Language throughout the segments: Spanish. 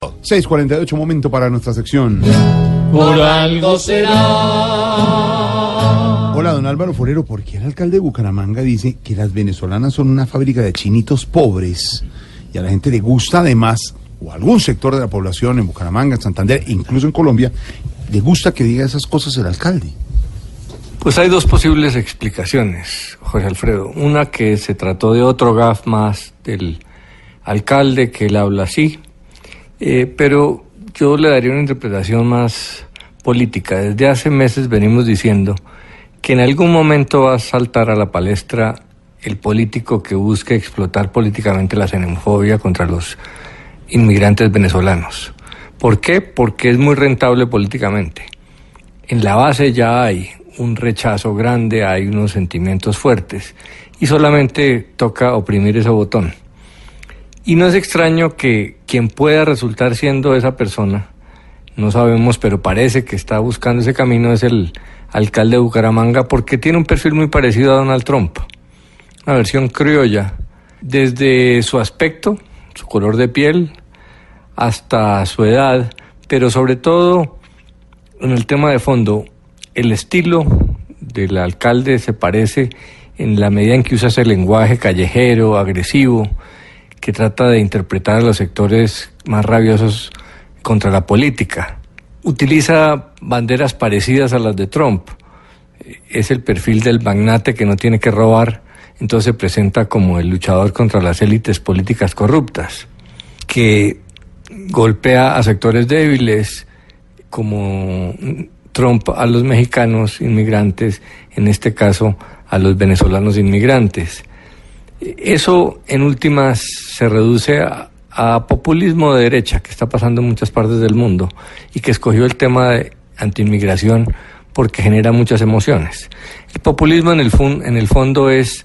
648, momento para nuestra sección. Por algo será. Hola, don Álvaro Forero, ¿por qué el alcalde de Bucaramanga dice que las venezolanas son una fábrica de chinitos pobres y a la gente le gusta además, o a algún sector de la población en Bucaramanga, en Santander, incluso en Colombia, le gusta que diga esas cosas el alcalde? Pues hay dos posibles explicaciones, Jorge Alfredo. Una que se trató de otro gaf más del alcalde que él habla así, eh, pero yo le daría una interpretación más política. Desde hace meses venimos diciendo que en algún momento va a saltar a la palestra el político que busque explotar políticamente la xenofobia contra los inmigrantes venezolanos. ¿Por qué? Porque es muy rentable políticamente. En la base ya hay un rechazo grande, hay unos sentimientos fuertes y solamente toca oprimir ese botón. Y no es extraño que quien pueda resultar siendo esa persona, no sabemos, pero parece que está buscando ese camino, es el alcalde de Bucaramanga, porque tiene un perfil muy parecido a Donald Trump, una versión criolla, desde su aspecto, su color de piel, hasta su edad, pero sobre todo en el tema de fondo, el estilo del alcalde se parece en la medida en que usa ese lenguaje callejero, agresivo, que trata de interpretar a los sectores más rabiosos contra la política. Utiliza banderas parecidas a las de Trump. Es el perfil del magnate que no tiene que robar, entonces se presenta como el luchador contra las élites políticas corruptas, que golpea a sectores débiles como Trump a los mexicanos inmigrantes, en este caso a los venezolanos inmigrantes. Eso en últimas se reduce a, populismo de derecha que está pasando en muchas partes del mundo y que escogió el tema de antiinmigración porque genera muchas emociones. El populismo en el, en el fondo es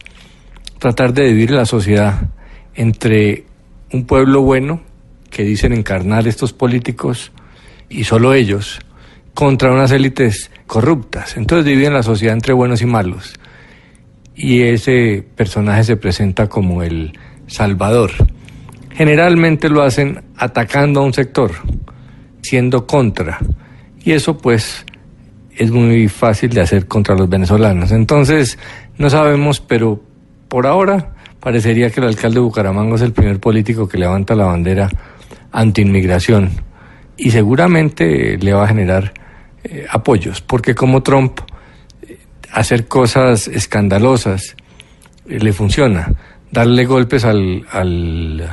tratar de dividir la sociedad entre un pueblo bueno que dicen encarnar estos políticos y solo ellos contra unas élites corruptas. Entonces dividen la sociedad entre buenos y malos y ese personaje se presenta como el salvador. Generalmente lo hacen atacando a un sector, siendo contra, y eso pues es muy fácil de hacer contra los venezolanos. Entonces, no sabemos, pero por ahora parecería que el alcalde de Bucaramanga es el primer político que levanta la bandera anti-inmigración y seguramente le va a generar eh, apoyos, porque como Trump hacer cosas escandalosas eh, le funciona. Darle golpes al, al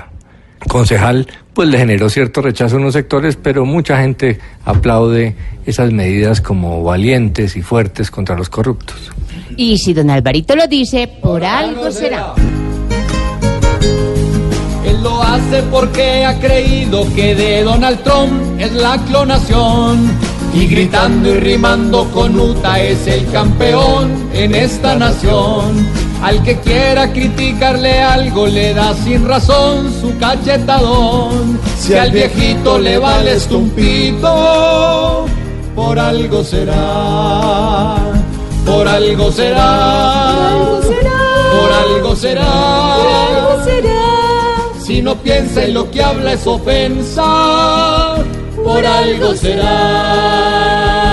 concejal, pues le generó cierto rechazo en los sectores, pero mucha gente aplaude esas medidas como valientes y fuertes contra los corruptos. Y si don Alvarito lo dice, por algo será. Él lo hace porque ha creído que de Donald Trump es la clonación y gritando y rimando con Uta es el campeón en esta nación. Al que quiera criticarle algo le da sin razón su cachetadón. Si al viejito le vale estumpito, por algo será, por algo será, por algo será, por algo será. Si no piensa en lo que habla es ofensa por algo será.